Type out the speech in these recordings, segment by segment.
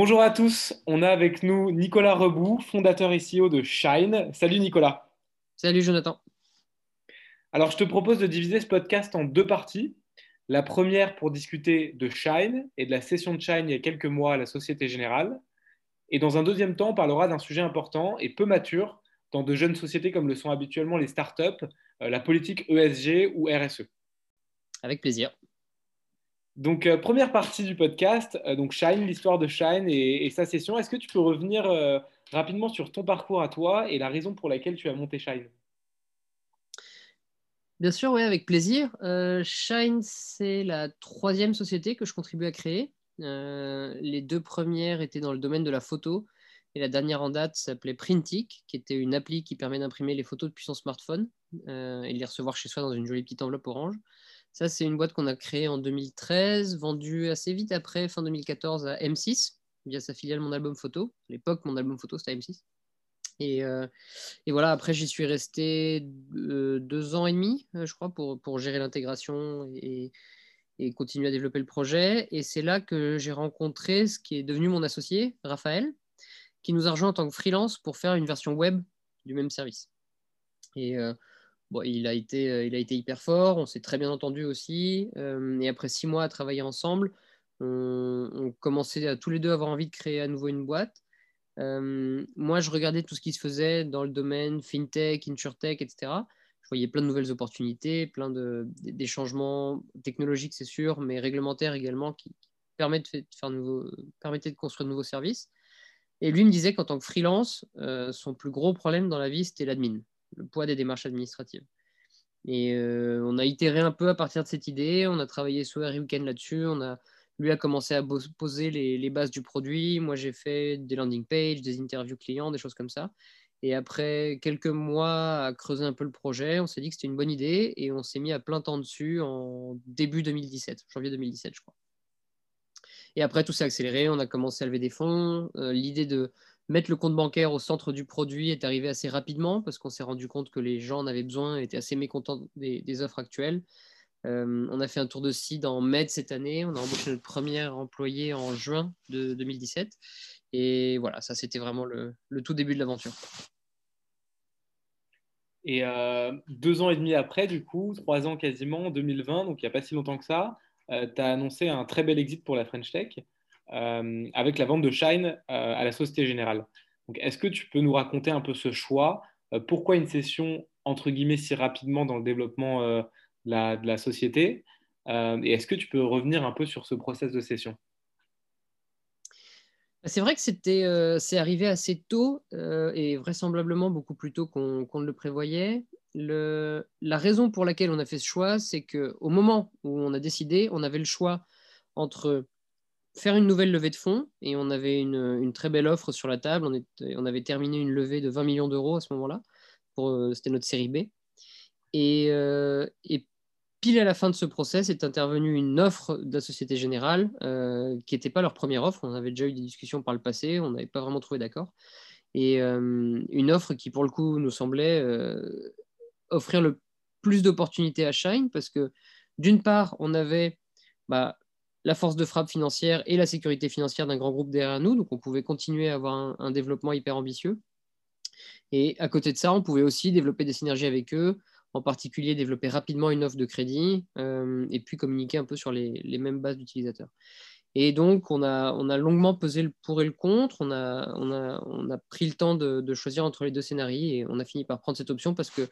Bonjour à tous, on a avec nous Nicolas Reboux, fondateur et CEO de Shine. Salut Nicolas. Salut Jonathan. Alors je te propose de diviser ce podcast en deux parties. La première pour discuter de Shine et de la session de Shine il y a quelques mois à la Société Générale. Et dans un deuxième temps, on parlera d'un sujet important et peu mature dans de jeunes sociétés comme le sont habituellement les startups, euh, la politique ESG ou RSE. Avec plaisir. Donc, euh, première partie du podcast, euh, donc Shine, l'histoire de Shine et, sa session. Est-ce que tu peux revenir euh, rapidement sur ton parcours à toi et la raison pour laquelle tu as monté Shine? Bien sûr, oui, avec plaisir. Shine, c'est la troisième société que je contribue à créer. les deux premières étaient dans le domaine de la photo et la dernière en date s'appelait Printic, qui était une appli qui permet d'imprimer les photos depuis son smartphone et de les recevoir chez soi dans une jolie petite enveloppe orange. Ça, c'est une boîte qu'on a créée en 2013, vendue assez vite après, fin 2014, à M6, via sa filiale Mon Album Photo. À l'époque, Mon Album Photo, c'était M6. Euh, et, voilà, après, j'y suis resté euh, deux ans et demi, euh, je crois, pour, pour gérer l'intégration et, continuer à développer le projet. Et c'est là que j'ai rencontré ce qui est devenu mon associé, Raphaël, qui nous a rejoint en tant que freelance pour faire une version web du même service. Et il, a été, euh, il a été hyper fort, on s'est très bien entendu aussi. Euh, et après six mois à travailler ensemble, on, commençait à tous les deux avoir envie de créer à nouveau une boîte. Euh, moi, je regardais tout ce qui se faisait dans le domaine fintech, insurtech, etc. Je voyais plein de nouvelles opportunités, plein de, des changements technologiques, c'est sûr, mais réglementaires également qui, de faire nouveau, permettaient de construire de nouveaux services. Et lui me disait qu'en tant que freelance, son plus gros problème dans la vie, c'était l'admin le poids des démarches administratives. Et euh, on a itéré un peu à partir de cette idée. On a travaillé sur Harry Weekend là-dessus. On a, lui a commencé à poser les, bases du produit. Moi, j'ai fait des landing pages, des interviews clients, des choses comme ça. Et après quelques mois à creuser un peu le projet, on s'est dit que c'était une bonne idée et on s'est mis à plein temps dessus en début 2017, janvier 2017, je crois. Et après, tout s'est accéléré. On a commencé à lever des fonds. Euh, l'idée de mettre le compte bancaire au centre du produit est arrivé assez rapidement parce qu'on s'est rendu compte que les gens en avaient besoin et étaient assez mécontents des, offres actuelles. Euh, on a fait un tour de site en mai de cette année. On a embauché notre premier employé en juin de 2017. Et voilà, ça, c'était vraiment le, tout début de l'aventure. Et euh, deux ans et demi après, du coup, trois ans quasiment, en 2020, donc il n'y a pas si longtemps que ça, euh, tu as annoncé un très bel exit pour la French Tech. Euh, avec la vente de Shine euh, à la Société Générale. Est-ce que tu peux nous raconter un peu ce choix euh, Pourquoi une session, entre guillemets, si rapidement dans le développement de la, société Et est-ce que tu peux revenir un peu sur ce process de session? C'est vrai que c'était, c'est arrivé assez tôt et vraisemblablement beaucoup plus tôt qu'on, ne le prévoyait. La raison pour laquelle on a fait ce choix, c'est qu'au moment où on a décidé, on avait le choix entre faire une nouvelle levée de fonds et on avait une, très belle offre sur la table. On, avait terminé une levée de 20 millions d'euros à ce moment-là. Euh, c'était notre série B. Euh, et, pile à la fin de ce process est intervenue une offre de la Société Générale euh, qui n'était pas leur première offre. On avait déjà eu des discussions par le passé, on n'avait pas vraiment trouvé d'accord. Et une offre qui, pour le coup, nous semblait offrir le plus d'opportunités à Shine parce que, d'une part, on avait bah, la force de frappe financière et la sécurité financière d'un grand groupe derrière nous. Donc, on pouvait continuer à avoir un, développement hyper ambitieux. Et à côté de ça, on pouvait aussi développer des synergies avec eux, en particulier développer rapidement une offre de crédit euh, et puis communiquer un peu sur les, mêmes bases d'utilisateurs. Et donc, on a, on a longuement pesé le pour et le contre. On a, on a, on a pris le temps de, de, choisir entre les deux scénarios et on a fini par prendre cette option parce que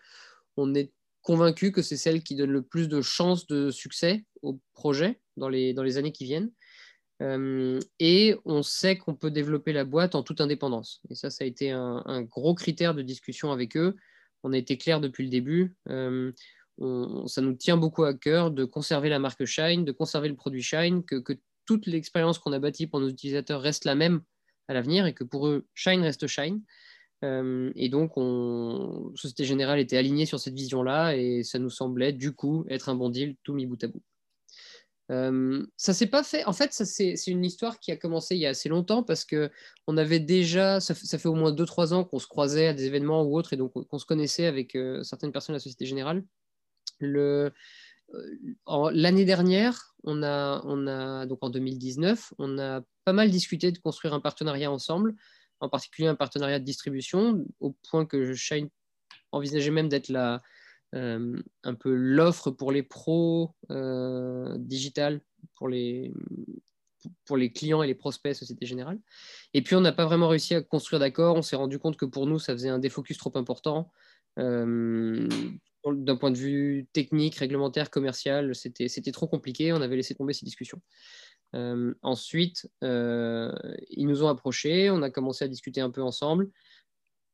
on est convaincu que c'est celle qui donne le plus de chances de succès au projet dans les, dans les années qui viennent. Euh, et on sait qu'on peut développer la boîte en toute indépendance. Et ça, ça a été un, gros critère de discussion avec eux. On a été clair depuis le début. Euh, ça nous tient beaucoup à cœur de conserver la marque Shine, de conserver le produit Shine, que, toute l'expérience qu'on a bâtie pour nos utilisateurs reste la même à l'avenir et que pour eux, Shine reste Shine. Euh, et donc, on, Société Générale était alignée sur cette vision-là et ça nous semblait du coup être un bon deal tout mis bout à bout. Euh, ça s'est pas fait. En fait, c'est une histoire qui a commencé il y a assez longtemps parce que on avait déjà, ça, fait au moins 2-3 ans qu'on se croisait à des événements ou autres et donc qu'on se connaissait avec euh, certaines personnes de la Société Générale. Euh, l'année dernière, on a, on a, donc en 2019, on a pas mal discuté de construire un partenariat ensemble, en particulier un partenariat de distribution, au point que Shine envisageait même d'être la, euh, un peu l'offre pour les pros euh, digital, pour les, pour les clients et les prospects Société Générale. Et puis, on n'a pas vraiment réussi à construire d'accord. On s'est rendu compte que pour nous, ça faisait un défocus trop important. Euh, d'un point de vue technique, réglementaire, commercial, c'était trop compliqué. On avait laissé tomber ces discussions. ensuite, ils nous ont approchés. On a commencé à discuter un peu ensemble,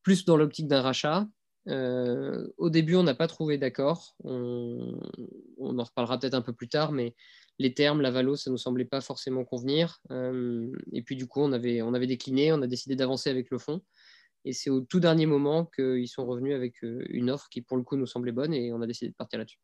plus dans l'optique d'un rachat. Euh, au début, on n'a pas trouvé d'accord. On, en reparlera peut-être un peu plus tard, mais les termes, la valo, ça ne nous semblait pas forcément convenir. Euh, et puis, du coup, on avait, on avait décliné, on a décidé d'avancer avec le fond. Et c'est au tout dernier moment qu'ils sont revenus avec euh, une offre qui, pour le coup, nous semblait bonne et on a décidé de partir là-dessus.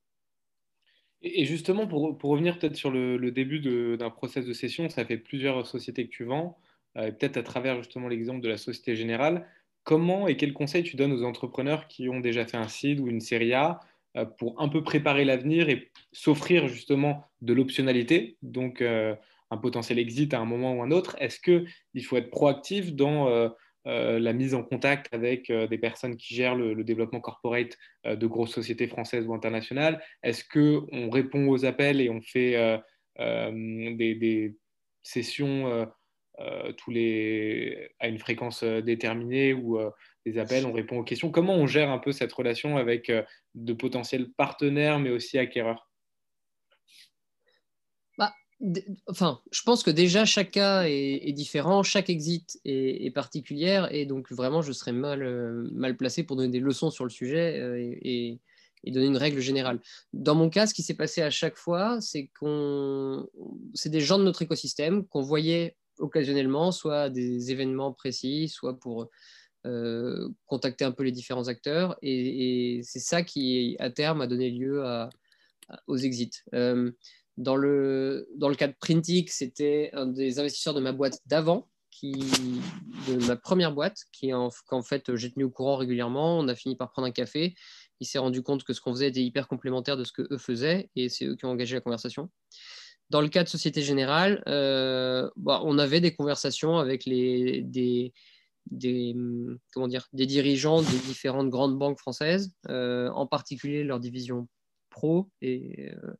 Et justement, pour, pour revenir peut-être sur le, début d'un process de cession, ça fait plusieurs sociétés que tu vends, peut-être à travers justement l'exemple de la Société Générale. Comment et quels conseils tu donnes aux entrepreneurs qui ont déjà fait un seed ou une série A euh, pour un peu préparer l'avenir et s'offrir justement de l'optionnalité, donc euh, un potentiel exit à un moment ou un autre? Est-ce qu'il faut être proactif dans euh, la mise en contact avec des personnes qui gèrent le, développement corporate de grosses sociétés françaises ou internationales? Est-ce qu'on répond aux appels et on fait des, des, sessions euh, à une fréquence euh, déterminée ou euh, des appels, on répond aux questions. Comment on gère un peu cette relation avec de potentiels partenaires, mais aussi acquéreurs? Bah, Enfin, je pense que déjà chaque cas est, différent, chaque exit est, particulière, et donc vraiment je serais mal, mal placé pour donner des leçons sur le sujet et, et donner une règle générale. Dans mon cas, ce qui s'est passé à chaque fois, c'est qu'on, c'est des gens de notre écosystème qu'on voyait occasionnellement, soit des événements précis, soit pour euh, contacter un peu les différents acteurs. Et, c'est ça qui, à terme, a donné lieu aux exits. Euh, dans, le, dans le cas de Printic, c'était un des investisseurs de ma boîte d'avant, qui, de ma première boîte, qui en, qu'en fait j'ai tenu au courant régulièrement. On a fini par prendre un café. Il s'est rendu compte que ce qu'on faisait était hyper complémentaire de ce que eux faisaient, et c'est eux qui ont engagé la conversation. Dans le cas de Société Générale, euh, bah, on avait des conversations avec les, des, comment dire, des dirigeants des différentes grandes banques françaises, euh, en particulier leur division pro. Et, euh,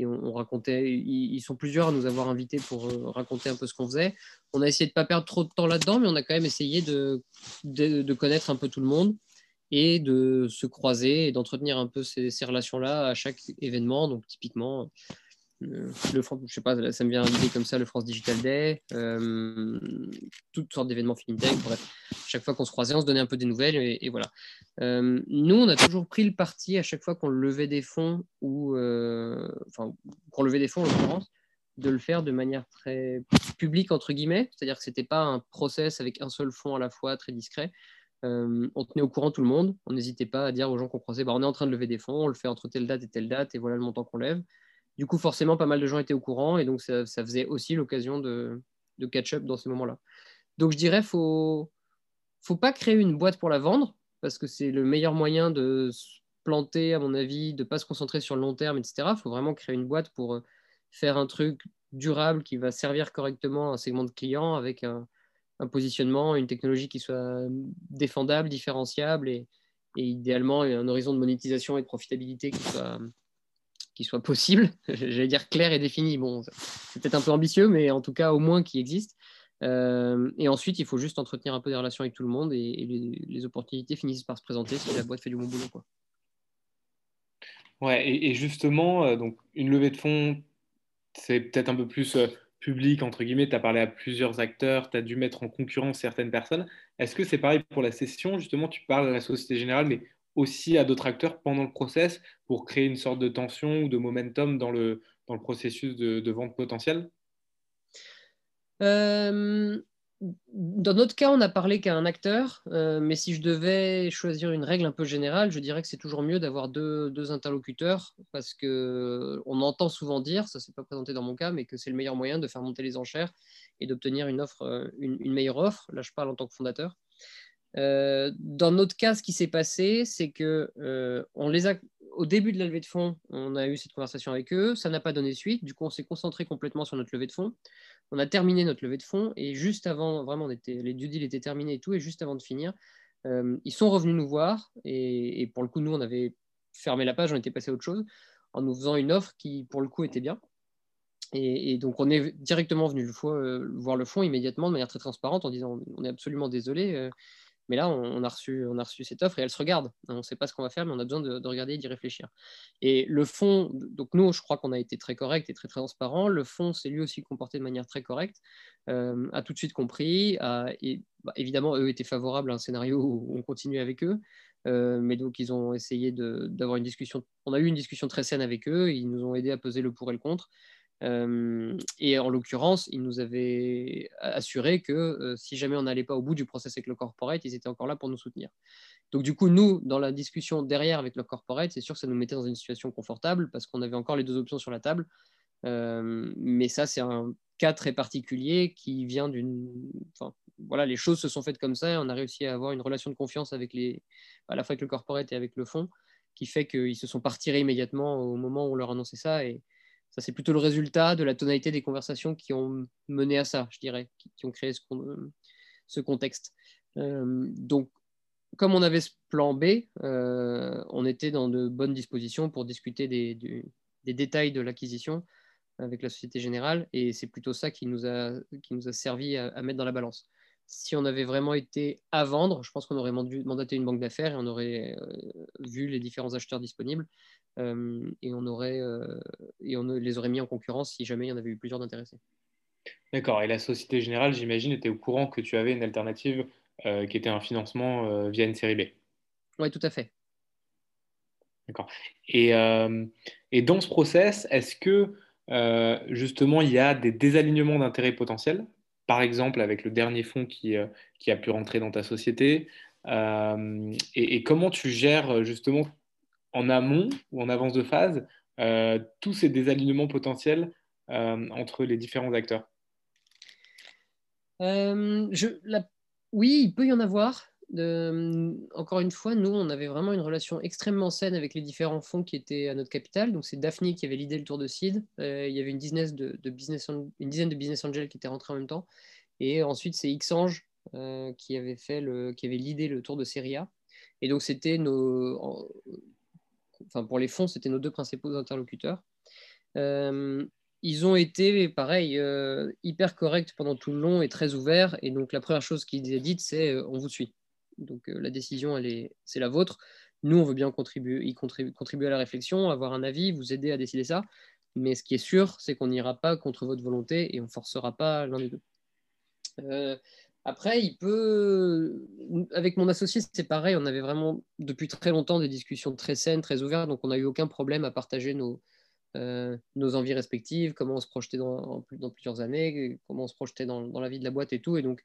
on, racontait, ils, sont plusieurs à nous avoir invités pour raconter un peu ce qu'on faisait. On a essayé de ne pas perdre trop de temps là-dedans, mais on a quand même essayé de, connaître un peu tout le monde et de se croiser et d'entretenir un peu ces relations-là à chaque événement. Donc, typiquement, le, je sais pas, ça me vient à comme ça, le France Digital Day, euh, toutes sortes d'événements fintech, bref. Chaque fois qu'on se croisait, on se donnait un peu des nouvelles et, voilà. Euh, nous, on a toujours pris le parti à chaque fois qu'on levait des fonds ou, euh, enfin, qu'on levait des fonds en l'occurrence, de le faire de manière très publique, entre guillemets, c'est-à-dire que ce n'était pas un process avec un seul fonds à la fois, très discret. on tenait au courant tout le monde, on n'hésitait pas à dire aux gens qu'on croisait, bah, on est en train de lever des fonds, on le fait entre telle date et telle date, et voilà le montant qu'on lève. Du coup, forcément, pas mal de gens étaient au courant et donc ça, faisait aussi l'occasion de, catch-up dans ces moments-là. Donc je dirais, faut faut pas créer une boîte pour la vendre parce que c'est le meilleur moyen de se planter, à mon avis, de pas se concentrer sur le long terme, etc. Faut vraiment créer une boîte pour euh, faire un truc durable qui va servir correctement un segment de clients avec un, positionnement, une technologie qui soit défendable, différenciable et, et, idéalement un horizon de monétisation et de profitabilité qui soit, soit possible, j'allais dire clair et défini. Bon, c'est peut-être un peu ambitieux, mais en tout cas, au moins qui existe. Euh, et ensuite, il faut juste entretenir un peu des relations avec tout le monde et, les, opportunités finissent par se présenter si la boîte fait du bon boulot. Quoi. Ouais, et, justement, euh, donc une levée de fonds, c'est peut-être un peu plus euh, public, entre guillemets. Tu as parlé à plusieurs acteurs, tu as dû mettre en concurrence certaines personnes. Est-ce que c'est pareil pour la session? Justement, tu parles de la Société Générale, mais aussi à d'autres acteurs pendant le process pour créer une sorte de tension ou de momentum dans le, dans le processus de, vente potentielle? Euh, Dans notre cas, on n'a parlé qu'à un acteur, euh, mais si je devais choisir une règle un peu générale, je dirais que c'est toujours mieux d'avoir deux, deux, interlocuteurs parce qu'on entend souvent dire, ça s'est pas présenté dans mon cas, mais que c'est le meilleur moyen de faire monter les enchères et d'obtenir une, offre, euh, une meilleure offre. Là, je parle en tant que fondateur. Euh, dans notre cas, ce qui s'est passé, c'est que euh, on les a, au début de la levée de fonds, on a eu cette conversation avec eux, ça n'a pas donné suite. Du coup, on s'est concentré complètement sur notre levée de fonds. On a terminé notre levée de fonds et juste avant, vraiment, on était, les due deals étaient terminés et tout, et juste avant de finir, euh, ils sont revenus nous voir et, pour le coup, nous, on avait fermé la page, on était passé à autre chose en nous faisant une offre qui, pour le coup, était bien. Et, donc, on est directement venu voir le fonds immédiatement de manière très transparente en disant on est absolument désolé. Mais là, on, a reçu, on a reçu cette offre et elle se regarde. On ne sait pas ce qu'on va faire, mais on a besoin de, regarder et d'y réfléchir. Et le fond, donc nous, je crois qu'on a été très correct et très transparent. Le fond s'est lui aussi comporté de manière très correcte, euh, a tout de suite compris. et bah, évidemment, eux étaient favorables à un scénario où on continue avec eux. Euh, mais donc, ils ont essayé d'avoir une discussion. On a eu une discussion très saine avec eux. Ils nous ont aidé à peser le pour et le contre. Et en l'occurrence, ils nous avaient assuré que si jamais on n'allait pas au bout du process avec le corporate, ils étaient encore là pour nous soutenir. Donc du coup, nous, dans la discussion derrière avec le corporate, c'est sûr que ça nous mettait dans une situation confortable parce qu'on avait encore les deux options sur la table. Mais ça, c'est un cas très particulier qui vient d'une... Enfin, voilà, les choses se sont faites comme ça et on a réussi à avoir une relation de confiance avec les... à la fois avec le corporate et avec le fonds qui fait qu'ils se sont partirés immédiatement au moment où on leur annonçait ça et ça, c'est plutôt le résultat de la tonalité des conversations qui ont mené à ça, je dirais, qui, ont créé ce, contexte. Euh, donc, comme on avait ce plan B, euh, on était dans de bonnes dispositions pour discuter des, détails de l'acquisition avec la Société Générale, et c'est plutôt ça qui nous a, servi à, mettre dans la balance. Si on avait vraiment été à vendre, je pense qu'on aurait mandaté une banque d'affaires et on aurait euh, vu les différents acheteurs disponibles. Euh, et, on aurait, euh, et on les aurait mis en concurrence si jamais il y en avait eu plusieurs d'intéressés. D'accord. Et la Société Générale, j'imagine, était au courant que tu avais une alternative euh, qui était un financement via une série B. Oui, tout à fait. D'accord. Et, et, dans ce process, est-ce que justement il y a des désalignements d'intérêts potentiels? Par exemple, avec le dernier fonds qui, qui a pu rentrer dans ta société. et, et, comment tu gères justement en amont ou en avance de phase euh, tous ces désalignements potentiels euh, entre les différents acteurs euh, Oui, il peut y en avoir. encore une fois, nous, on avait vraiment une relation extrêmement saine avec les différents fonds qui étaient à notre capital. Donc, c'est Daphne qui avait l'idée le tour de seed. il y avait une dizaine de, business, angels qui étaient rentrés en même temps. Et ensuite, c'est Xange qui avait fait le, qui avait l'idée le tour de série A. Et donc, c'était nos, enfin pour les fonds, c'était nos deux principaux interlocuteurs. Euh, ils ont été, pareil, euh, hyper corrects pendant tout le long et très ouverts. Et donc, la première chose qu'ils ont dite, c'est euh, on vous suit. Donc, la décision, c'est la vôtre. Nous, on veut bien contribuer, y contribuer, à la réflexion, avoir un avis, vous aider à décider ça. Mais ce qui est sûr, c'est qu'on n'ira pas contre votre volonté et on forcera pas l'un des deux. Après, il peut. Avec mon associé, c'est pareil. On avait vraiment depuis très longtemps des discussions très saines, très ouvertes. Donc, on n'a eu aucun problème à partager nos, euh, nos envies respectives, comment on se projetait dans, plusieurs années, comment on se projetait dans, dans, la vie de la boîte et tout. Et donc,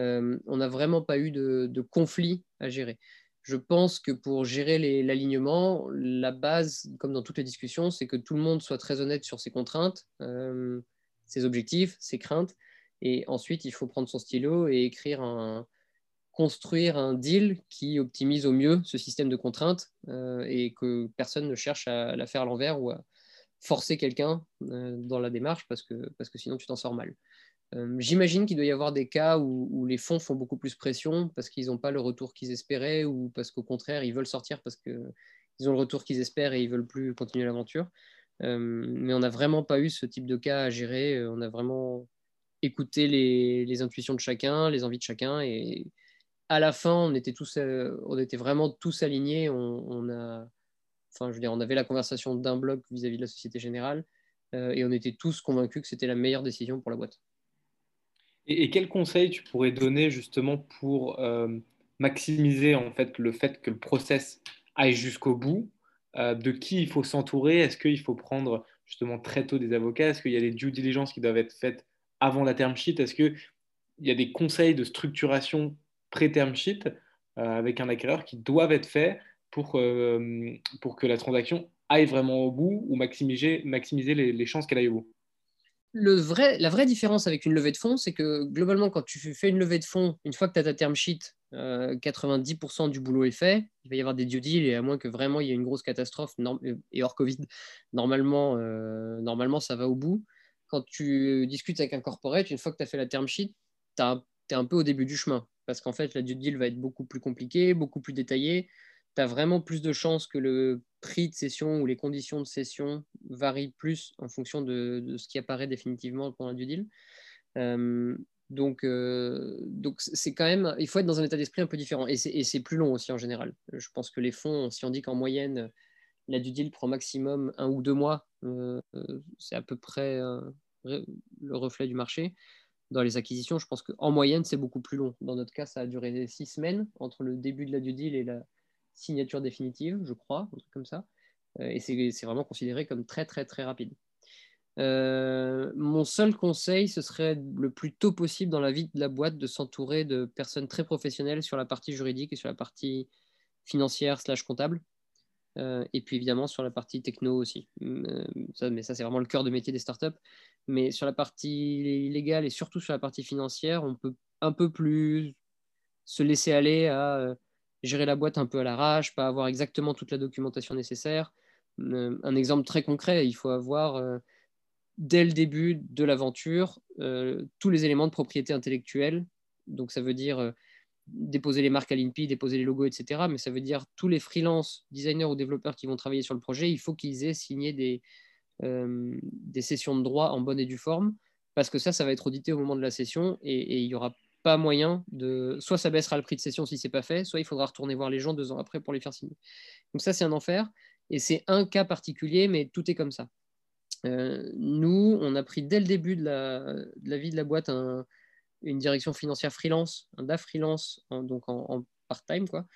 euh, on n'a vraiment pas eu de, de, conflit à gérer. Je pense que pour gérer l'alignement, la base, comme dans toutes les discussions, c'est que tout le monde soit très honnête sur ses contraintes, euh, ses objectifs, ses craintes et ensuite, il faut prendre son stylo et écrire un, construire un deal qui optimise au mieux ce système de contraintes euh, et que personne ne cherche à la faire à l'envers ou à forcer quelqu'un euh, dans la démarche parce que, parce que sinon tu t'en sors mal. Euh, j'imagine qu'il doit y avoir des cas où, les fonds font beaucoup plus pression parce qu'ils n'ont pas le retour qu'ils espéraient ou parce qu'au contraire, ils veulent sortir parce qu'ils ont le retour qu'ils espèrent et ils veulent plus continuer l'aventure. mais on n'a vraiment pas eu ce type de cas à gérer. On a vraiment écouter les, intuitions de chacun, les envies de chacun. Et à la fin, on était, tous, euh, on était vraiment tous alignés. On, a, enfin, je veux dire, on avait la conversation d'un bloc vis-à-vis de la Société Générale euh, et on était tous convaincus que c'était la meilleure décision pour la boîte. Et, et quel conseil tu pourrais donner justement pour euh, maximiser en fait le fait que le process aille jusqu'au bout, de qui il faut s'entourer, est-ce qu'il faut prendre justement très tôt des avocats, est-ce qu'il y a des due diligence qui doivent être faites avant la term sheet, est-ce qu'il y a des conseils de structuration pré-term sheet avec un acquéreur qui doivent être faits pour, pour que la transaction aille vraiment au bout ou maximiser, maximiser les chances qu'elle aille au bout? Vrai, la vraie différence avec une levée de fonds, c'est que globalement, quand tu fais une levée de fonds, une fois que tu as ta term sheet, 90% euh, du boulot est fait. Il va y avoir des due deals et à moins que vraiment il y ait une grosse catastrophe euh, et hors Covid, normalement, euh, normalement ça va au bout. Quand tu discutes avec un corporate, une fois que tu as fait la term sheet, tu es un peu au début du chemin parce qu'en fait, la due deal va être beaucoup plus compliquée, beaucoup plus détaillée tu as vraiment plus de chances que le prix de session ou les conditions de session varient plus en fonction de, ce qui apparaît définitivement pendant du deal. Euh, donc, euh, donc c'est quand même, il faut être dans un état d'esprit un peu différent et c'est plus long aussi en général. Je pense que les fonds, si on dit qu'en moyenne la due deal prend maximum un ou deux mois, euh, c'est à peu près le reflet du marché. Dans les acquisitions, je pense qu'en moyenne, c'est beaucoup plus long. Dans notre cas, ça a duré six semaines entre le début de la due deal et la, signature définitive, je crois, un truc comme ça. Euh, et c'est vraiment considéré comme très, très, très rapide. Euh, mon seul conseil, ce serait le plus tôt possible dans la vie de la boîte de s'entourer de personnes très professionnelles sur la partie juridique et sur la partie financière slash comptable. Euh, et puis évidemment sur la partie techno aussi. mais ça, c'est vraiment le cœur de métier des startups. Mais sur la partie légale et surtout sur la partie financière, on peut un peu plus se laisser aller à gérer la boîte un peu à l'arrache, pas avoir exactement toute la documentation nécessaire. Euh, un exemple très concret, il faut avoir euh, dès le début de l'aventure euh, tous les éléments de propriété intellectuelle. Donc ça veut dire déposer les marques à l'INPI, déposer les logos, etc. Mais ça veut dire tous les freelance designers ou développeurs qui vont travailler sur le projet, il faut qu'ils aient signé des, des sessions de droit en bonne et due forme, parce que ça, ça va être audité au moment de la session et, il y aura pas moyen de. Soit ça baissera le prix de session si c'est pas fait, soit il faudra retourner voir les gens deux ans après pour les faire signer. Donc ça, c'est un enfer. Et c'est un cas particulier, mais tout est comme ça. Euh, nous, on a pris dès le début de la, vie de la boîte une direction financière freelance, un DAF freelance, donc en, part-time, quoi,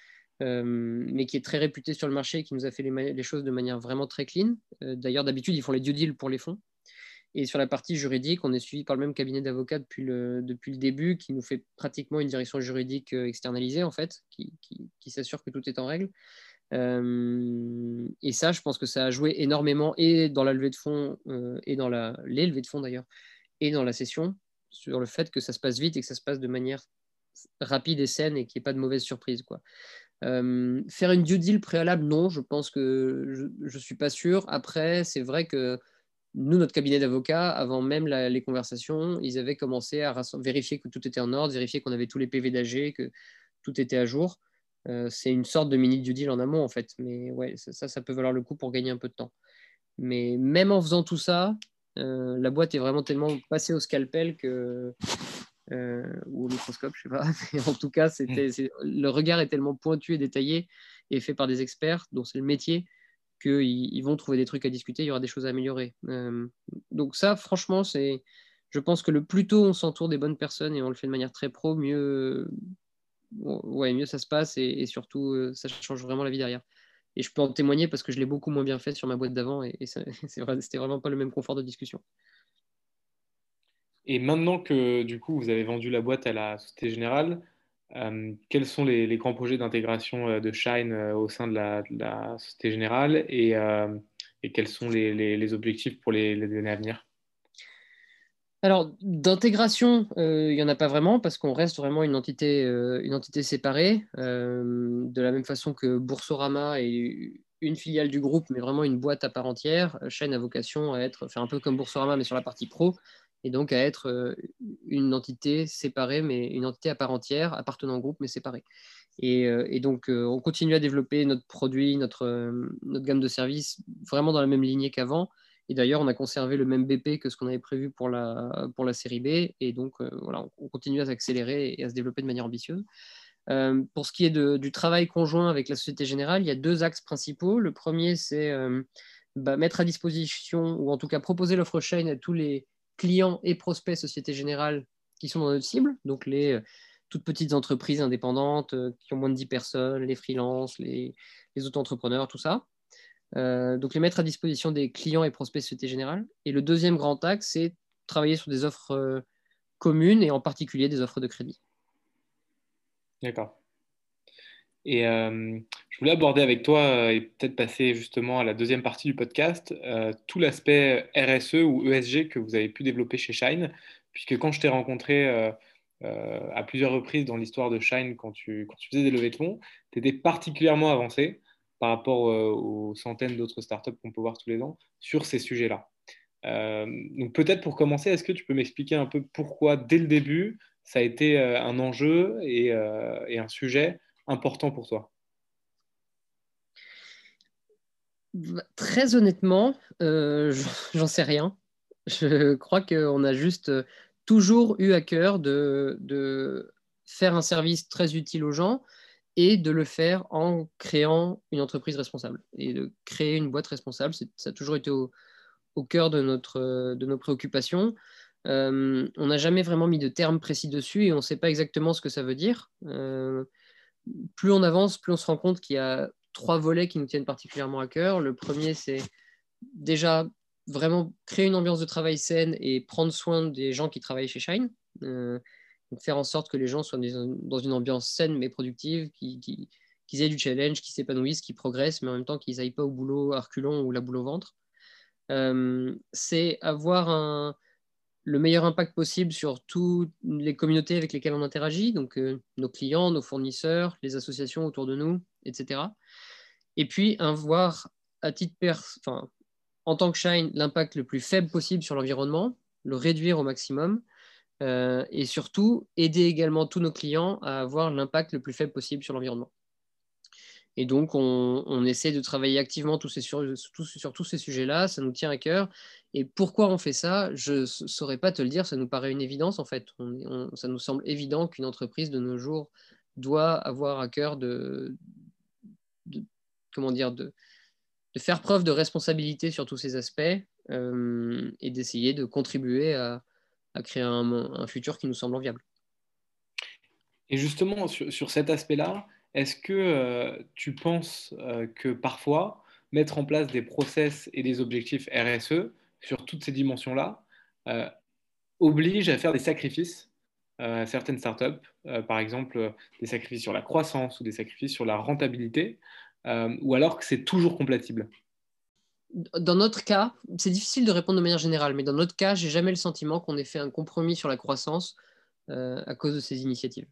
euh, mais qui est très réputé sur le marché, qui nous a fait les, choses de manière vraiment très clean. Euh, d'ailleurs, d'habitude, ils font les due deals pour les fonds. Et sur la partie juridique, on est suivi par le même cabinet d'avocats depuis le, début, qui nous fait pratiquement une direction juridique euh, externalisée, en fait, qui, s'assure que tout est en règle. Et ça, je pense que ça a joué énormément, et dans la levée de fonds, et dans la, les levées de fonds d'ailleurs, et dans la session, sur le fait que ça se passe vite et que ça se passe de manière rapide et saine et qu'il n'y ait pas de mauvaise surprise. Quoi. faire une due deal préalable, non, je pense que je ne suis pas sûr. Après, c'est vrai que nous, notre cabinet d'avocats, avant même les conversations, ils avaient commencé à vérifier que tout était en ordre, vérifier qu'on avait tous les PV d'AG, que tout était à jour. Euh, c'est une sorte de mini due deal en amont, en fait. Mais ouais, ça, ça peut valoir le coup pour gagner un peu de temps. Mais même en faisant tout ça, euh, la boîte est vraiment tellement passée au scalpel que. Euh, ou au microscope, je sais pas. en tout cas, c'était, le regard est tellement pointu et détaillé et fait par des experts dont c'est le métier qu'ils vont trouver des trucs à discuter, il y aura des choses à améliorer. Euh, donc ça, franchement, c'est, je pense que le plus tôt on s'entoure des bonnes personnes et on le fait de manière très pro, mieux, ouais, mieux ça se passe et, surtout ça change vraiment la vie derrière. Et je peux en témoigner parce que je l'ai beaucoup moins bien fait sur ma boîte d'avant et, et c'était vraiment pas le même confort de discussion. Et maintenant que du coup vous avez vendu la boîte à la Société Générale, euh, quels sont les, grands projets d'intégration euh, de Shine euh, au sein de la, Société Générale et, quels sont les, objectifs pour les, années à venir? Alors, d'intégration, il n'y en a pas vraiment parce qu'on reste vraiment une entité, une entité séparée, de la même façon que Boursorama est une filiale du groupe, mais vraiment une boîte à part entière. Shine a vocation à être, faire un peu comme Boursorama, mais sur la partie pro, et donc à être euh, une entité séparée, mais une entité à part entière, appartenant au groupe, mais séparée. Et, euh, donc euh, on continue à développer notre produit, notre, notre gamme de services vraiment dans la même lignée qu'avant. Et d'ailleurs, on a conservé le même BP que ce qu'on avait prévu pour la, pour la série B. Et donc, voilà, on continue à s'accélérer et à se développer de manière ambitieuse. pour ce qui est du travail conjoint avec la Société Générale, il y a deux axes principaux. Le premier, c'est bah, mettre à disposition, ou en tout cas proposer l'offre chain à tous les, clients et prospects Société Générale qui sont dans notre cible, donc les toutes petites entreprises indépendantes qui ont moins de 10 personnes, les freelances, les, les auto-entrepreneurs, tout ça. Donc les mettre à disposition des clients et prospects Société Générale. Et le deuxième grand axe, c'est travailler sur des offres communes et en particulier des offres de crédit. D'accord. Et euh, je voulais aborder avec toi euh, et peut-être passer justement à la deuxième partie du podcast, euh, tout l'aspect RSE ou ESG que vous avez pu développer chez Shine, puisque quand je t'ai rencontré à plusieurs reprises dans l'histoire de Shine, quand tu, quand tu faisais des levées de fonds, tu étais particulièrement avancé par rapport aux centaines d'autres startups qu'on peut voir tous les ans sur ces sujets-là. donc peut-être pour commencer, est-ce que tu peux m'expliquer un peu pourquoi dès le début, ça a été un enjeu et, un sujet important pour toi? Très honnêtement, euh, j'en sais rien. Je crois qu'on a juste toujours eu à cœur de, faire un service très utile aux gens et de le faire en créant une entreprise responsable. Et de créer une boîte responsable, ça a toujours été au, cœur de, notre, de nos préoccupations. Euh, on n'a jamais vraiment mis de termes précis dessus et on ne sait pas exactement ce que ça veut dire. Euh, plus on avance, plus on se rend compte qu'il y a trois volets qui nous tiennent particulièrement à cœur. Le premier, c'est déjà vraiment créer une ambiance de travail saine et prendre soin des gens qui travaillent chez Shine. Euh, faire en sorte que les gens soient dans une ambiance saine mais productive, qu'ils aient du challenge, qu'ils s'épanouissent, qu'ils progressent, mais en même temps qu'ils n'aillent pas au boulot à reculons ou la boule au ventre. Euh, c'est avoir le meilleur impact possible sur toutes les communautés avec lesquelles on interagit, donc euh, nos clients, nos fournisseurs, les associations autour de nous, etc. Et puis avoir à titre enfin, en tant que Shine l'impact le plus faible possible sur l'environnement, le réduire au maximum, euh, et surtout aider également tous nos clients à avoir l'impact le plus faible possible sur l'environnement. Et donc, on, essaie de travailler activement sur, tous ces sujets-là. Ça nous tient à cœur. Et pourquoi on fait ça? Je ne saurais pas te le dire. Ça nous paraît une évidence, en fait. ça nous semble évident qu'une entreprise de nos jours doit avoir à cœur de, comment dire, de, faire preuve de responsabilité sur tous ces aspects euh, et d'essayer de contribuer à, créer un, futur qui nous semble enviable. Et justement, sur, sur cet aspect-là, est-ce que euh, tu penses euh, que parfois, mettre en place des process et des objectifs RSE sur toutes ces dimensions-là euh, oblige à faire des sacrifices à certaines startups, par exemple des sacrifices sur la croissance ou des sacrifices sur la rentabilité, ou alors que c'est toujours compatible? Dans notre cas, c'est difficile de répondre de manière générale, mais dans notre cas, j'ai jamais le sentiment qu'on ait fait un compromis sur la croissance à cause de ces initiatives.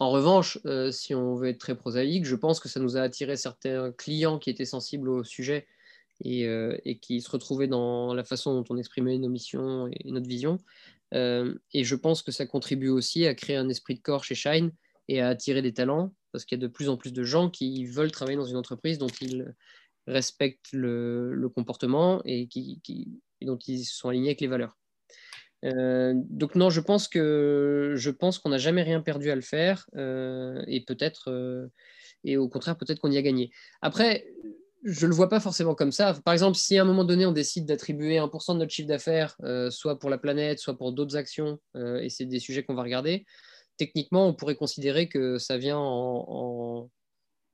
En revanche, euh, si on veut être très prosaïque, je pense que ça nous a attiré certains clients qui étaient sensibles au sujet et, euh, qui se retrouvaient dans la façon dont on exprimait nos missions et notre vision. Euh, et je pense que ça contribue aussi à créer un esprit de corps chez Shine et à attirer des talents, parce qu'il y a de plus en plus de gens qui veulent travailler dans une entreprise dont ils respectent le, comportement et, qui, et dont ils sont alignés avec les valeurs. Euh, donc non, je pense que je pense qu'on n'a jamais rien perdu à le faire euh, et peut-être euh, et au contraire peut-être qu'on y a gagné. Après, je le vois pas forcément comme ça. Par exemple, si à un moment donné on décide d'attribuer 1% de notre chiffre d'affaires, soit pour la planète, soit pour d'autres actions, et c'est des sujets qu'on va regarder, techniquement on pourrait considérer que ça vient en, en,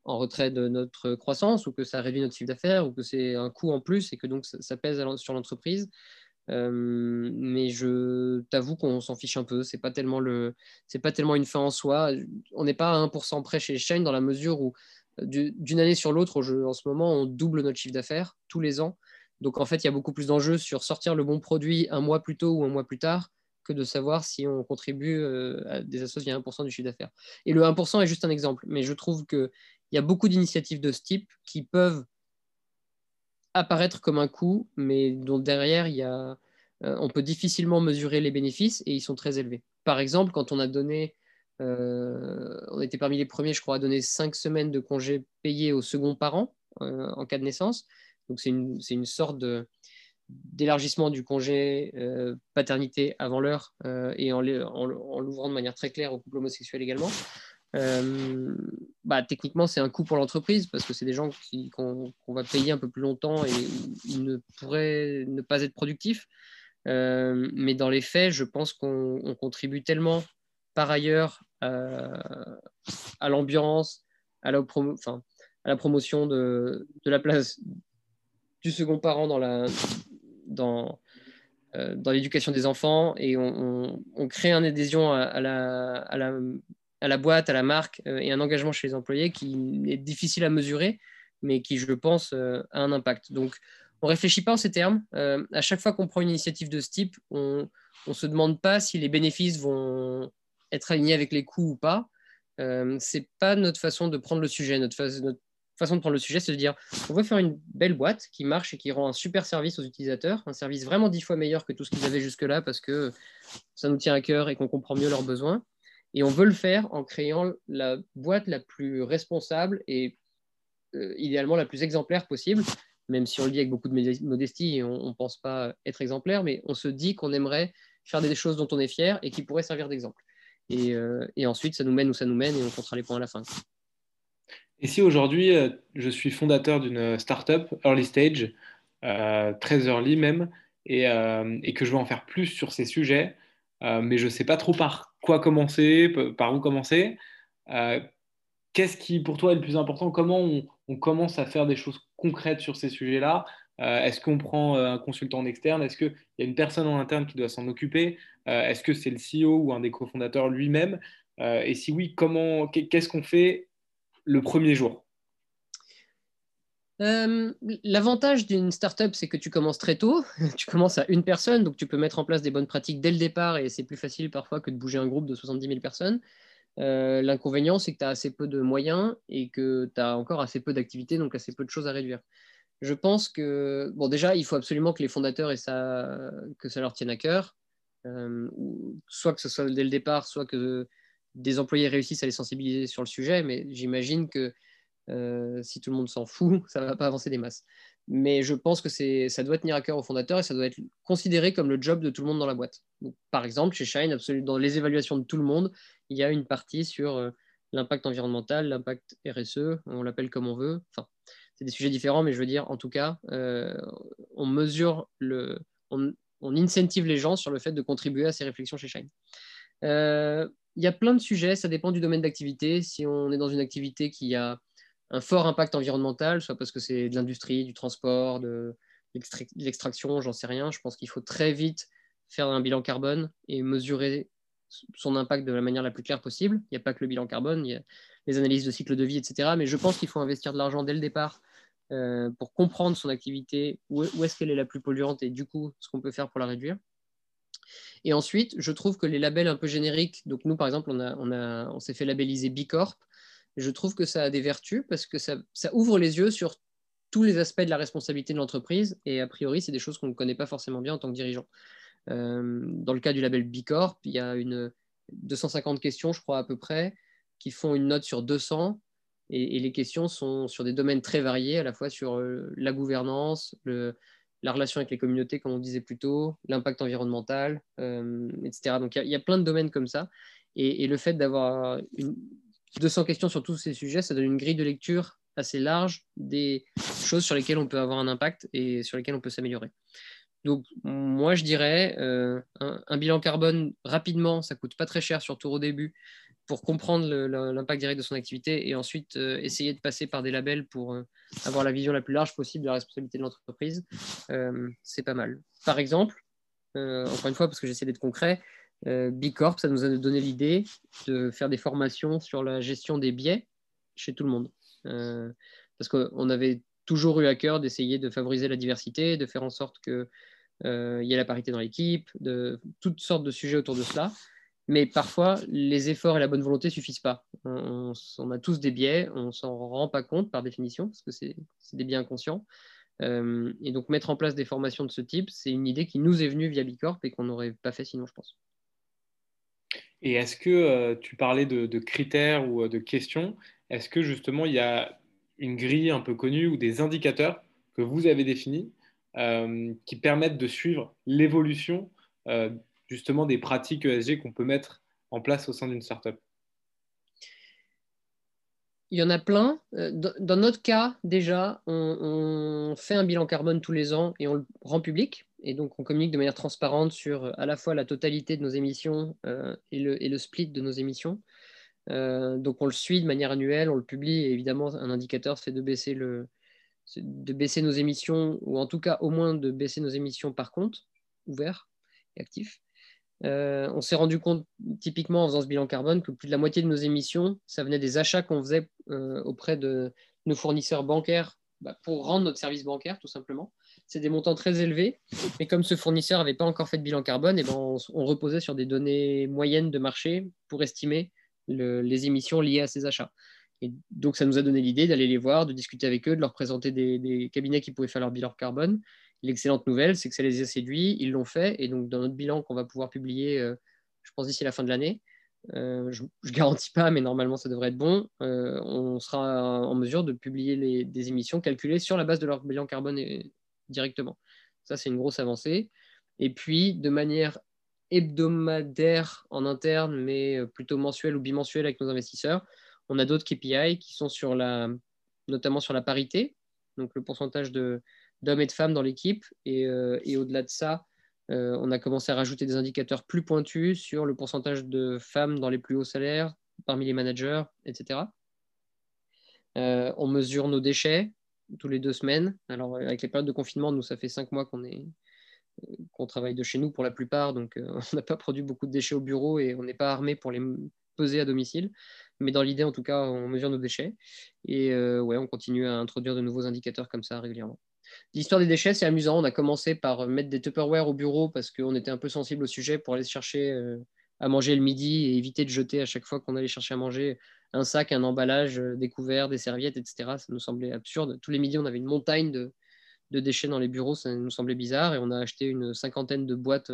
retrait de notre croissance ou que ça réduit notre chiffre d'affaires ou que c'est un coût en plus et que donc ça pèse sur l'entreprise. Euh, mais je t'avoue qu'on s'en fiche un peu. C'est pas tellement le, c'est pas tellement une fin en soi. On n'est pas à 1% près chez Shine dans la mesure où euh, d'une année sur l'autre, en ce moment, on double notre chiffre d'affaires tous les ans. Donc en fait, il y a beaucoup plus d'enjeux sur sortir le bon produit un mois plus tôt ou un mois plus tard que de savoir si on contribue euh, à des associés à 1% du chiffre d'affaires. Et le 1% est juste un exemple, mais je trouve qu'il y a beaucoup d'initiatives de ce type qui peuvent apparaître comme un coût, mais dont derrière, il y a, euh, on peut difficilement mesurer les bénéfices et ils sont très élevés. Par exemple, quand on a donné, euh, on était parmi les premiers, je crois, à donner cinq semaines de congés payés au second parent euh, en cas de naissance. Donc c'est une, une, sorte d'élargissement du congé paternité avant l'heure et en, en l'ouvrant de manière très claire au couple homosexuel également. Euh, bah, techniquement, c'est un coût pour l'entreprise parce que c'est des gens qu'on va payer un peu plus longtemps et ils ne pourraient ne pas être productifs. Euh, mais dans les faits, je pense qu'on contribue tellement par ailleurs à l'ambiance, à, la à la promotion de, la place du second parent dans euh, l'éducation des enfants et on, crée une adhésion à, la, à, la, boîte, à la marque euh, et un engagement chez les employés qui est difficile à mesurer, mais qui, je pense, euh, a un impact. Donc, on ne réfléchit pas en ces termes. à chaque fois qu'on prend une initiative de ce type, on ne se demande pas si les bénéfices vont être alignés avec les coûts ou pas. Euh, c'est pas notre façon de prendre le sujet. Notre, notre, façon de prendre le sujet, c'est de dire on veut faire une belle boîte qui marche et qui rend un super service aux utilisateurs, un service vraiment dix fois meilleur que tout ce qu'ils avaient jusque-là parce que ça nous tient à cœur et qu'on comprend mieux leurs besoins. Et on veut le faire en créant la boîte la plus responsable et euh, idéalement la plus exemplaire possible, même si on le dit avec beaucoup de modestie et on ne pense pas être exemplaire, mais on se dit qu'on aimerait faire des choses dont on est fier et qui pourraient servir d'exemple. Et, euh, ensuite, ça nous mène où ça nous mène et on comptera les points à la fin. Et si aujourd'hui, euh, je suis fondateur d'une startup early stage, très early même, et, et, que je veux en faire plus sur ces sujets, mais je ne sais pas trop par quoi commencer, par où commencer, qu'est-ce qui pour toi est le plus important? Comment on, commence à faire des choses concrètes sur ces sujets-là? Est-ce qu'on prend un consultant externe? Est-ce qu'il y a une personne en interne qui doit s'en occuper? Est-ce que c'est le CEO ou un des cofondateurs lui-même? Et si oui, comment qu'est-ce qu'on fait le premier jour? Euh, L'avantage d'une startup, c'est que tu commences très tôt. tu commences à une personne, donc tu peux mettre en place des bonnes pratiques dès le départ et c'est plus facile parfois que de bouger un groupe de 70 000 personnes. Euh, l'inconvénient, c'est que tu as assez peu de moyens et que tu as encore assez peu d'activités, donc assez peu de choses à réduire. Je pense que, bon, déjà, il faut absolument que les fondateurs et ça, que ça leur tienne à cœur, euh, soit que ce soit dès le départ, soit que des employés réussissent à les sensibiliser sur le sujet, mais j'imagine que euh, si tout le monde s'en fout, ça ne va pas avancer des masses. Mais je pense que ça doit tenir à cœur aux fondateurs et ça doit être considéré comme le job de tout le monde dans la boîte. par exemple, chez Shine, dans les évaluations de tout le monde, il y a une partie sur euh, l'impact environnemental, l'impact RSE, on l'appelle comme on veut. Enfin, c'est des sujets différents, mais je veux dire, en tout cas, euh, on mesure le, on, on, incentive les gens sur le fait de contribuer à ces réflexions chez Shine. Il y a plein de sujets, ça dépend du domaine d'activité. Si on est dans une activité qui a un fort impact environnemental, soit parce que c'est de l'industrie, du transport, de l'extraction, j'en sais rien, je pense qu'il faut très vite faire un bilan carbone et mesurer son impact de la manière la plus claire possible. Il n'y a pas que le bilan carbone, il y a les analyses de cycle de vie, etc. Mais je pense qu'il faut investir de l'argent dès le départ euh, pour comprendre son activité, où est-ce qu'elle est la plus polluante et du coup, ce qu'on peut faire pour la réduire. Et ensuite, je trouve que les labels un peu génériques, donc nous par exemple, on, a, on, s'est fait labelliser B Je trouve que ça a des vertus parce que ça, ouvre les yeux sur tous les aspects de la responsabilité de l'entreprise et a priori, c'est des choses qu'on ne connaît pas forcément bien en tant que dirigeant. Euh, dans le cas du label B Corp, il y a une 250 questions, je crois à peu près, qui font une note sur 200 et, et les questions sont sur des domaines très variés, à la fois sur euh, la gouvernance, la relation avec les communautés, comme on disait plus tôt, l'impact environnemental, euh, etc. Donc il y, a plein de domaines comme ça. Et, le fait d'avoir 200 questions sur tous ces sujets, ça donne une grille de lecture assez large des choses sur lesquelles on peut avoir un impact et sur lesquelles on peut s'améliorer. Donc moi je dirais euh, un, bilan carbone rapidement, ça coûte pas très cher, surtout au début pour comprendre l'impact direct de son activité et ensuite euh, essayer de passer par des labels pour euh, avoir la vision la plus large possible de la responsabilité de l'entreprise, c'est pas mal. Par exemple, encore une fois, parce que j'essaie d'être concret, B Corp, ça nous a donné l'idée de faire des formations sur la gestion des biais chez tout le monde. parce qu'on avait toujours eu à cœur d'essayer de favoriser la diversité, de faire en sorte qu'il y ait la parité dans l'équipe, de toutes sortes de sujets autour de cela. Mais parfois, les efforts et la bonne volonté ne suffisent pas. On, a tous des biais, on s'en rend pas compte par définition, parce que c'est des biais inconscients. Euh, et donc, mettre en place des formations de ce type, c'est une idée qui nous est venue via Bicorp et qu'on n'aurait pas fait sinon, je pense. Et est-ce que euh, tu parlais de, critères ou euh, de questions Est-ce que justement, il y a une grille un peu connue ou des indicateurs que vous avez définis qui permettent de suivre l'évolution justement des pratiques ESG qu'on peut mettre en place au sein d'une startup? Il y en a plein. Euh, dans notre cas, déjà, on, fait un bilan carbone tous les ans et on le rend public. Et donc, on communique de manière transparente sur à la fois la totalité de nos émissions et, le, et, le, split de nos émissions. donc, on le suit de manière annuelle, on le publie. Et évidemment, un indicateur, c'est de baisser nos émissions, ou en tout cas au moins de baisser nos émissions par compte, ouvert et actif. Euh, on s'est rendu compte, typiquement en faisant ce bilan carbone, que plus de la moitié de nos émissions, ça venait des achats qu'on faisait euh, auprès de nos fournisseurs bancaires bah, pour rendre notre service bancaire, tout simplement. C'est des montants très élevés, mais comme ce fournisseur n'avait pas encore fait de bilan carbone, et eh ben on, reposait sur des données moyennes de marché pour estimer les émissions liées à ces achats. Et donc, ça nous a donné l'idée d'aller les voir, de discuter avec eux, de leur présenter des, cabinets qui pouvaient faire leur bilan carbone. L'excellente nouvelle, c'est que ça les a séduits, ils l'ont fait. Et donc, dans notre bilan qu'on va pouvoir publier, euh, je pense d'ici la fin de l'année, euh, je ne garantis pas, mais normalement, ça devrait être bon, euh, on sera en mesure de publier des émissions calculées sur la base de leur bilan carbone directement. Ça, c'est une grosse avancée. Et puis, de manière hebdomadaire en interne, mais plutôt mensuelle ou bimensuelle avec nos investisseurs, on a d'autres KPI qui sont sur la, notamment sur la parité, donc le pourcentage d'hommes et de femmes dans l'équipe. Et, euh, au-delà de ça, euh, on a commencé à rajouter des indicateurs plus pointus sur le pourcentage de femmes dans les plus hauts salaires, parmi les managers, etc. Euh, on mesure nos déchets tous les deux semaines. Alors, avec les périodes de confinement, nous, ça fait cinq mois qu'on est qu'on travaille de chez nous pour la plupart, donc on n'a pas produit beaucoup de déchets au bureau et on n'est pas armé pour les peser à domicile. Mais dans l'idée, en tout cas, on mesure nos déchets. Et euh, ouais, on continue à introduire de nouveaux indicateurs comme ça régulièrement. L'histoire des déchets, c'est amusant. On a commencé par mettre des Tupperware au bureau parce qu'on était un peu sensible au sujet pour aller chercher euh, à manger le midi et éviter de jeter à chaque fois qu'on allait chercher à manger un sac, un emballage, euh, des couverts, des serviettes, etc. Ça nous semblait absurde. Tous les midis, on avait une montagne de, déchets dans les bureaux. Ça nous semblait bizarre. Et on a acheté une cinquantaine de boîtes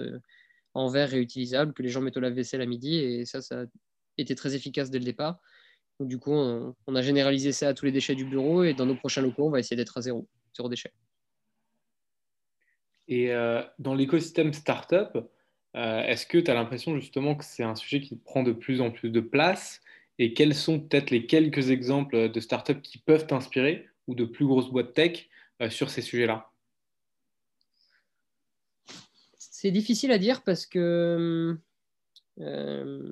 en verre réutilisables que les gens mettent au lave-vaisselle à midi. Et ça, ça était très efficace dès le départ. Donc, du coup, on, a généralisé ça à tous les déchets du bureau et dans nos prochains locaux, on va essayer d'être à zéro, zéro déchet. Et euh, dans l'écosystème startup, euh, est-ce que tu as l'impression justement que c'est un sujet qui prend de plus en plus de place? Et quels sont peut-être les quelques exemples de startups qui peuvent t'inspirer ou de plus grosses boîtes tech euh, sur ces sujets-là? C'est difficile à dire parce que euh,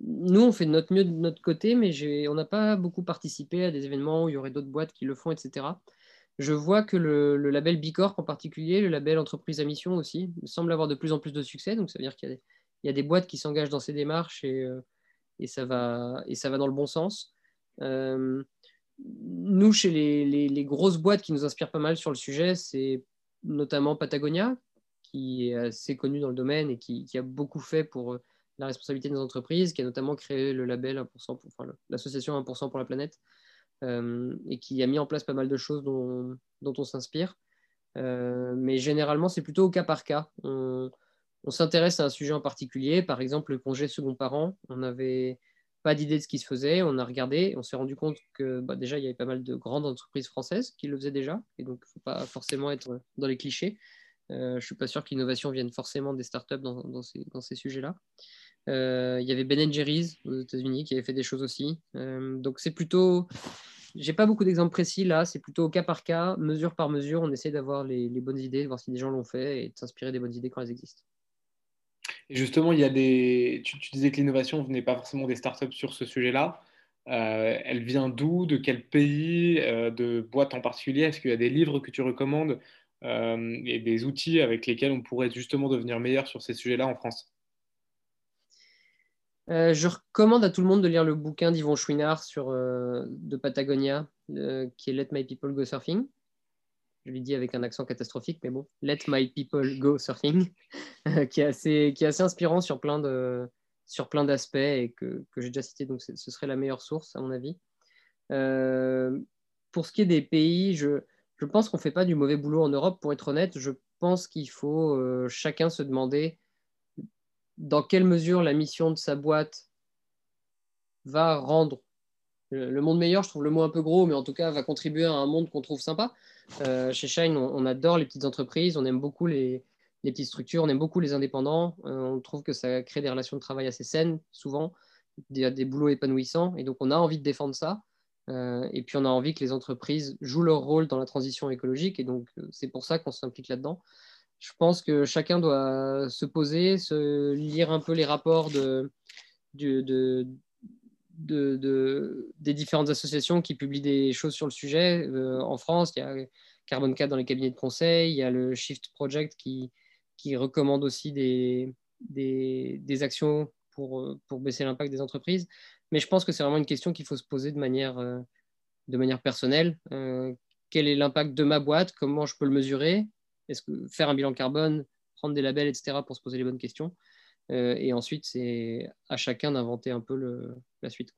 nous, on fait de notre mieux de notre côté, mais on n'a pas beaucoup participé à des événements où il y aurait d'autres boîtes qui le font, etc. Je vois que le, label Bicorp en particulier, le label entreprise à mission aussi, semble avoir de plus en plus de succès. Donc, ça veut dire qu'il y, a des boîtes qui s'engagent dans ces démarches et, euh, ça va, et ça va dans le bon sens. Euh, nous, chez les, grosses boîtes qui nous inspirent pas mal sur le sujet, c'est notamment Patagonia, qui est assez connu dans le domaine et qui, a beaucoup fait pour la responsabilité des entreprises, qui a notamment créé le label 1%, enfin, l'association 1% pour la planète, euh, et qui a mis en place pas mal de choses dont, on s'inspire. Euh, mais généralement, c'est plutôt au cas par cas. S'intéresse à un sujet en particulier, par exemple le congé second parent. On n'avait pas d'idée de ce qui se faisait, on a regardé, on s'est rendu compte que bah, déjà, il y avait pas mal de grandes entreprises françaises qui le faisaient déjà, et donc il ne faut pas forcément être dans les clichés. Euh, je ne suis pas sûr que l'innovation vienne forcément des startups dans, ces, sujets-là. Euh, il y avait Ben Jerry's aux États-Unis qui avait fait des choses aussi. Euh, donc c'est plutôt, j'ai pas beaucoup d'exemples précis là, c'est plutôt cas par cas, mesure par mesure, on essaie d'avoir les, bonnes idées, de voir si des gens l'ont fait et de s'inspirer des bonnes idées quand elles existent. Justement, il y a des, tu, disais que l'innovation venait pas forcément des startups sur ce sujet-là. Euh, elle vient d'où, de quel pays, de boîtes en particulier? Est-ce qu'il y a des livres que tu recommandes et des outils avec lesquels on pourrait justement devenir meilleur sur ces sujets-là en France? Euh, je recommande à tout le monde de lire le bouquin d'Yvon Chouinard sur, euh, de Patagonia, euh, qui est Let My People Go Surfing. Je lui dis avec un accent catastrophique, mais bon, Let My People Go Surfing, qui, est assez, qui est assez inspirant sur plein, d'aspects et que, j'ai déjà cité, donc ce serait la meilleure source, à mon avis. pour ce qui est des pays, je, je pense qu'on ne fait pas du mauvais boulot en Europe, pour être honnête. Je pense qu'il faut chacun se demander dans quelle mesure la mission de sa boîte va rendre le monde meilleur, je trouve le mot un peu gros, mais en tout cas va contribuer à un monde qu'on trouve sympa. Euh, chez Shine, on, adore les petites entreprises, on aime beaucoup les, petites structures, on aime beaucoup les indépendants. Euh, on trouve que ça crée des relations de travail assez saines, souvent, des, des boulots épanouissants, et donc on a envie de défendre ça. et puis on a envie que les entreprises jouent leur rôle dans la transition écologique, et donc c'est pour ça qu'on s'implique là-dedans. Je pense que chacun doit se poser, se lire un peu les rapports de, des différentes associations qui publient des choses sur le sujet. Euh, en France, il y a Carbon 4 dans les cabinets de conseil, il y a le Shift Project qui, qui recommande aussi des, des, des actions pour, pour baisser l'impact des entreprises. Mais je pense que c'est vraiment une question qu'il faut se poser de manière, euh, de manière personnelle. Euh, quel est l'impact de ma boîte? Comment je peux le mesurer? Est-ce que faire un bilan carbone, prendre des labels, etc., pour se poser les bonnes questions? Euh, et ensuite, c'est à chacun d'inventer un peu le, la suite.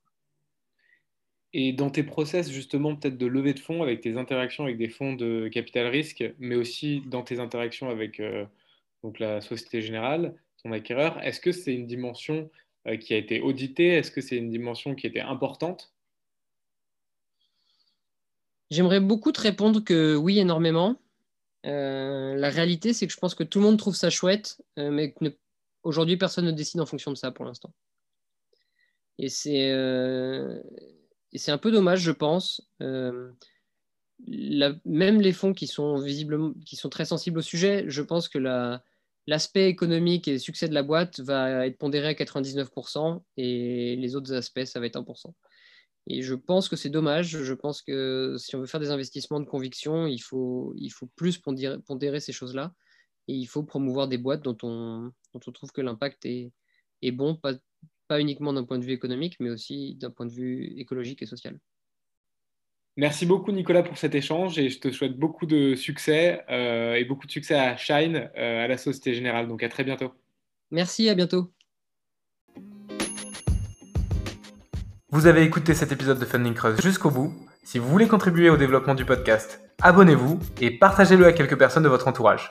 Et dans tes process, justement, peut-être de levée de fonds, avec tes interactions avec des fonds de capital risque, mais aussi dans tes interactions avec euh, donc la Société Générale, ton acquéreur, est-ce que c'est une dimension euh, qui a été auditée? Est-ce que c'est une dimension qui était importante? J'aimerais beaucoup te répondre que oui, énormément. la réalité, c'est que je pense que tout le monde trouve ça chouette, mais que ne Aujourd'hui, personne ne décide en fonction de ça pour l'instant. Et c'est euh, un peu dommage, je pense. Euh, même les fonds qui sont visiblement, qui sont très sensibles au sujet, je pense que l'aspect économique et le succès de la boîte va être pondéré à 99% et les autres aspects, ça va être 1%. Et je pense que c'est dommage. Je pense que si on veut faire des investissements de conviction, il faut, il faut plus pondérer ces choses-là. Et il faut promouvoir des boîtes dont on, on trouve que l'impact est, bon, pas, pas uniquement d'un point de vue économique, mais aussi d'un point de vue écologique et social. Merci beaucoup Nicolas pour cet échange et je te souhaite beaucoup de succès euh, et beaucoup de succès à Shine, euh, à la Société Générale. Donc à très bientôt. Merci, à bientôt. Vous avez écouté cet épisode de Funding Creuse jusqu'au bout. Si vous voulez contribuer au développement du podcast, abonnez-vous et partagez-le à quelques personnes de votre entourage.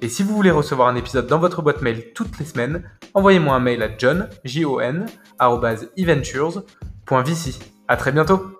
Et si vous voulez recevoir un épisode dans votre boîte mail toutes les semaines, envoyez-moi un mail à john, j -O -N, À très bientôt